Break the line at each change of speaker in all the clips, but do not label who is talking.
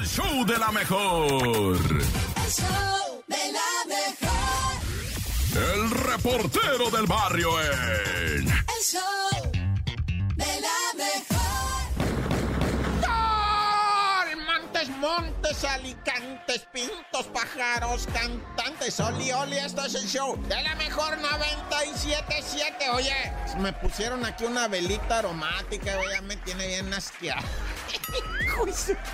el show de la mejor.
El show de la mejor.
El reportero del barrio en...
El show de la mejor.
¡Gol! Montes, montes, alicantes, pintos, pájaros, cantantes, oli, oli, esto es el show de la mejor 97.7. Oye, me pusieron aquí una velita aromática, ya me tiene bien asqueado.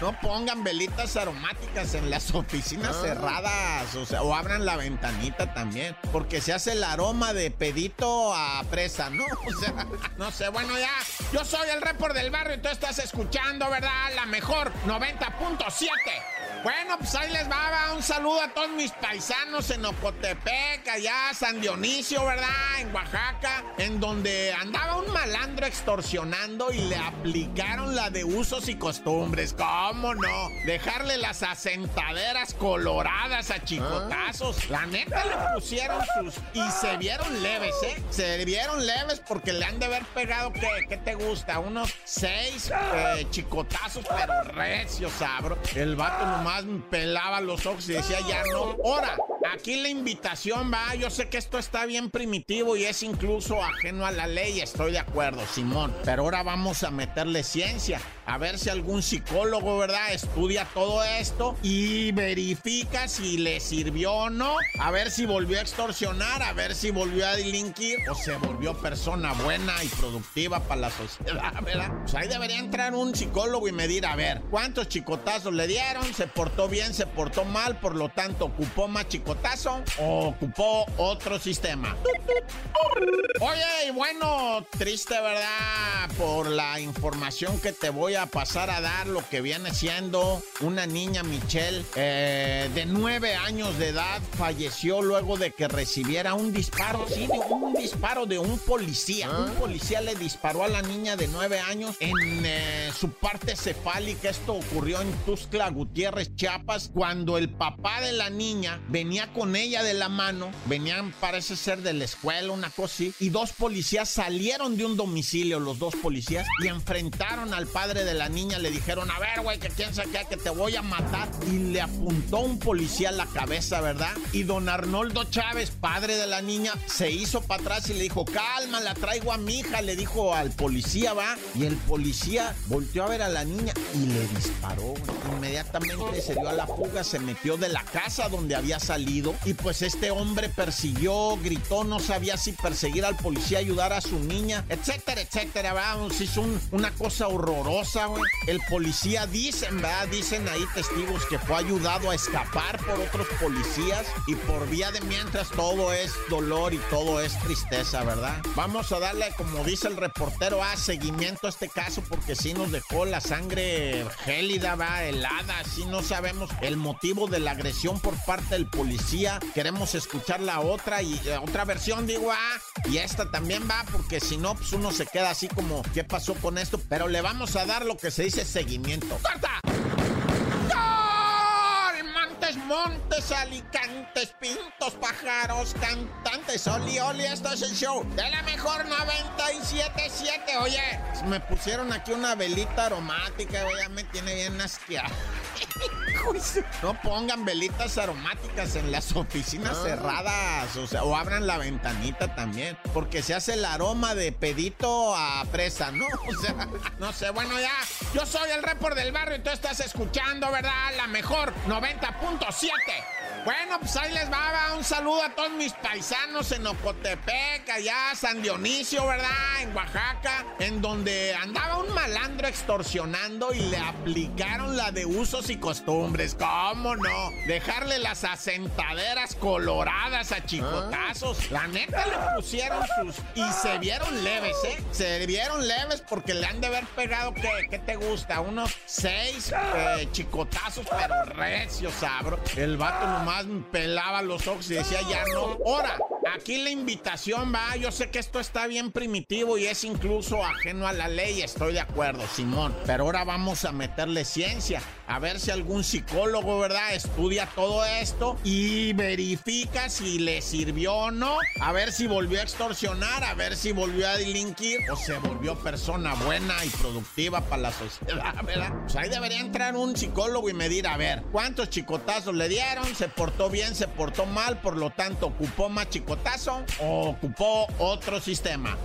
No pongan velitas aromáticas en las oficinas cerradas, o sea, o abran la ventanita también, porque se hace el aroma de pedito a presa, ¿no? O sea, no sé, bueno, ya, yo soy el report del barrio y tú estás escuchando, ¿verdad? La mejor 90.7. Bueno, pues ahí les va, va, un saludo a todos mis paisanos en Ocotepec, allá San Dionisio, ¿verdad? En Oaxaca, en donde andaba un malandro extorsionando y le aplicaron la de usos y costumbres. ¿Cómo no? Dejarle las asentaderas coloradas a chicotazos. La neta le pusieron sus... Y se vieron leves, ¿eh? Se vieron leves porque le han de haber pegado, ¿qué, qué te gusta? Unos seis eh, chicotazos, pero recios, sabro. El vato nomás me pelaba los ojos y decía, ya no. Ahora, aquí la invitación va. Yo sé que esto está bien primitivo y es incluso ajeno a la ley. Estoy de acuerdo, Simón. Pero ahora vamos a meterle ciencia. A ver si algún psicólogo, ¿verdad? Estudia todo esto y verifica si le sirvió o no. A ver si volvió a extorsionar, a ver si volvió a delinquir o se volvió persona buena y productiva para la sociedad, ¿verdad? Pues ahí debería entrar un psicólogo y medir, a ver, ¿cuántos chicotazos le dieron? ¿Se portó bien? ¿Se portó mal? Por lo tanto, ¿ocupó más chicotazo o ocupó otro sistema? Oye, y bueno, triste, ¿verdad? Por la información que te voy a pasar a dar, lo que viene siendo una niña, Michelle, eh, de nueve años de edad, falleció luego de que recibiera un disparo, sí, de un disparo de un policía. Un policía le disparó a la niña de nueve años en eh, su parte cefálica. Esto ocurrió en Tuxtla Gutiérrez, Chiapas, cuando el papá de la niña venía con ella de la mano, venían, parece ser de la escuela, una cosa así, y dos policías salieron de un domicilio, los dos policías, y enfrentaron al padre de la niña, le dijeron, a ver, güey, que quién sabe qué, que te voy a matar, y le apuntó un policía a la cabeza, ¿verdad? Y don Arnoldo Chávez, padre de la niña, se hizo para atrás y le dijo, calma, la traigo a mi hija, le dijo al policía, va, y el policía volteó a ver a la niña y le disparó. Inmediatamente se dio a la fuga, se metió de la casa donde había salido, y pues este hombre persiguió, gritó, no sabía si perseguir al policía, ayudar a su niña, etcétera, etcétera, vamos, hizo un- una cosa horrorosa, El policía, dicen, ¿verdad? Dicen ahí testigos que fue ayudado a escapar por otros policías y por vía de mientras todo es dolor y todo es tristeza, ¿verdad? Vamos a darle, como dice el reportero, a seguimiento a este caso porque sí nos dejó la sangre gélida, va, helada, sí no sabemos el motivo de la agresión por parte del policía. Queremos escuchar la otra y eh, otra versión, digo, ah, y esta también va porque si no, pues uno se queda así como, ¿qué pasó con esto? Pero le vamos a dar lo que se dice seguimiento. ¡Corta! Montes, montes, alicantes, pintos, pájaros, cantantes, oli, oli, esto es el show de la mejor 97.7. Oye, me pusieron aquí una velita aromática, ya me tiene bien asqueado. No pongan velitas aromáticas en las oficinas cerradas, o sea, o abran la ventanita también, porque se hace el aroma de pedito a presa, ¿no? O sea, no sé, bueno, ya, yo soy el report del barrio y tú estás escuchando, ¿verdad? La mejor 90.7. Bueno, pues ahí les va, va, un saludo a todos mis paisanos en Ocotepec, allá San Dionisio, ¿verdad? En Oaxaca, en donde andaba un malandro extorsionando y le aplicaron la de usos y costumbres. ¿Cómo no? Dejarle las asentaderas coloradas a chicotazos. La neta le pusieron sus... Y se vieron leves, ¿eh? Se vieron leves porque le han de haber pegado, ¿qué, qué te gusta? Unos seis eh, chicotazos, pero recios, sabro. El vato nomás pelaba los ojos y decía, ya no. Ahora, Aquí la invitación va, yo sé que esto está bien primitivo y es incluso ajeno a la ley, estoy de acuerdo, Simón, pero ahora vamos a meterle ciencia, a ver si algún psicólogo, ¿verdad? Estudia todo esto y verifica si le sirvió o no, a ver si volvió a extorsionar, a ver si volvió a delinquir o se volvió persona buena y productiva para la sociedad, ¿verdad? Pues ahí debería entrar un psicólogo y medir, a ver, ¿cuántos chicotazos le dieron? ¿Se portó bien? ¿Se portó mal? Por lo tanto, ¿ocupó más chicotazo ocupó otro sistema?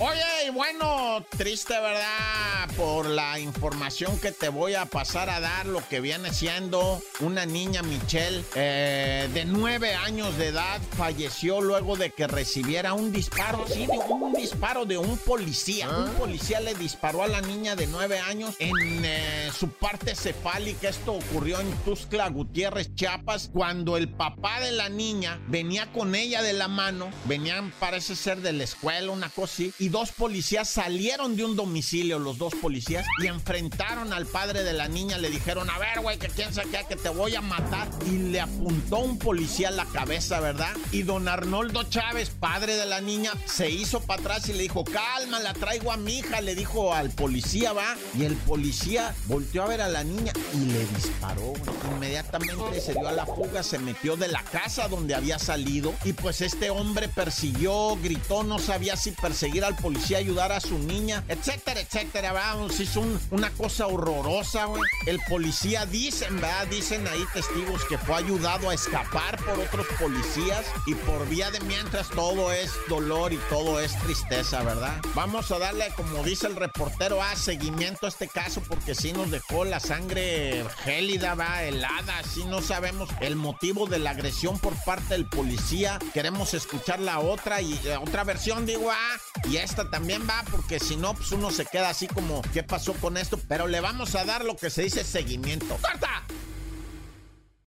Oye, y bueno, triste, ¿verdad? Por la información que te voy a pasar a dar, lo que viene siendo una niña Michelle eh, de nueve años de edad falleció luego de que recibiera un disparo, sí, un disparo de un policía. Un ah. policía le disparó a la niña de nueve años en eh, su parte cefálica. Esto ocurrió en Tuscla Gutiérrez, Chiapas, cuando el papá de la niña venía con ella de la mano. Venían, parece ser, de la escuela, una cosa así. Y dos policías salieron de un domicilio, los dos policías, y enfrentaron al padre de la niña. Le dijeron, a ver, güey, que quién sabe que te voy a matar. Y le apuntó un policía a la cabeza, ¿verdad? Y don Arnoldo Chávez, padre de la niña, se hizo para atrás y le dijo, calma, la traigo a mi hija, le dijo al policía, va. Y el policía volteó a ver a la niña y le disparó, Inmediatamente se dio a la fuga, se metió de la casa donde había salido. Y pues este hombre persiguió, gritó, no sabía si perseguir al policía, ayudar a su niña, etcétera, etcétera. Vamos, hizo una cosa horrorosa, güey. El policía, dicen, ¿verdad? Dicen ahí testigos que fue ayudado a escapar por otros policías. Y por vía de mientras todo es dolor y todo es tristeza, ¿verdad? Vamos a darle, como dice el reportero, a seguimiento a este caso porque sí nos dejó la sangre gélida, va, helada, sí no sabemos el motivo de la agresión por parte del policía. Queremos escuchar la otra y eh, otra versión, digo, ah, y esta también va porque si no, pues uno se queda así como, ¿qué pasó con esto? Pero le vamos a dar lo que se dice seguimiento.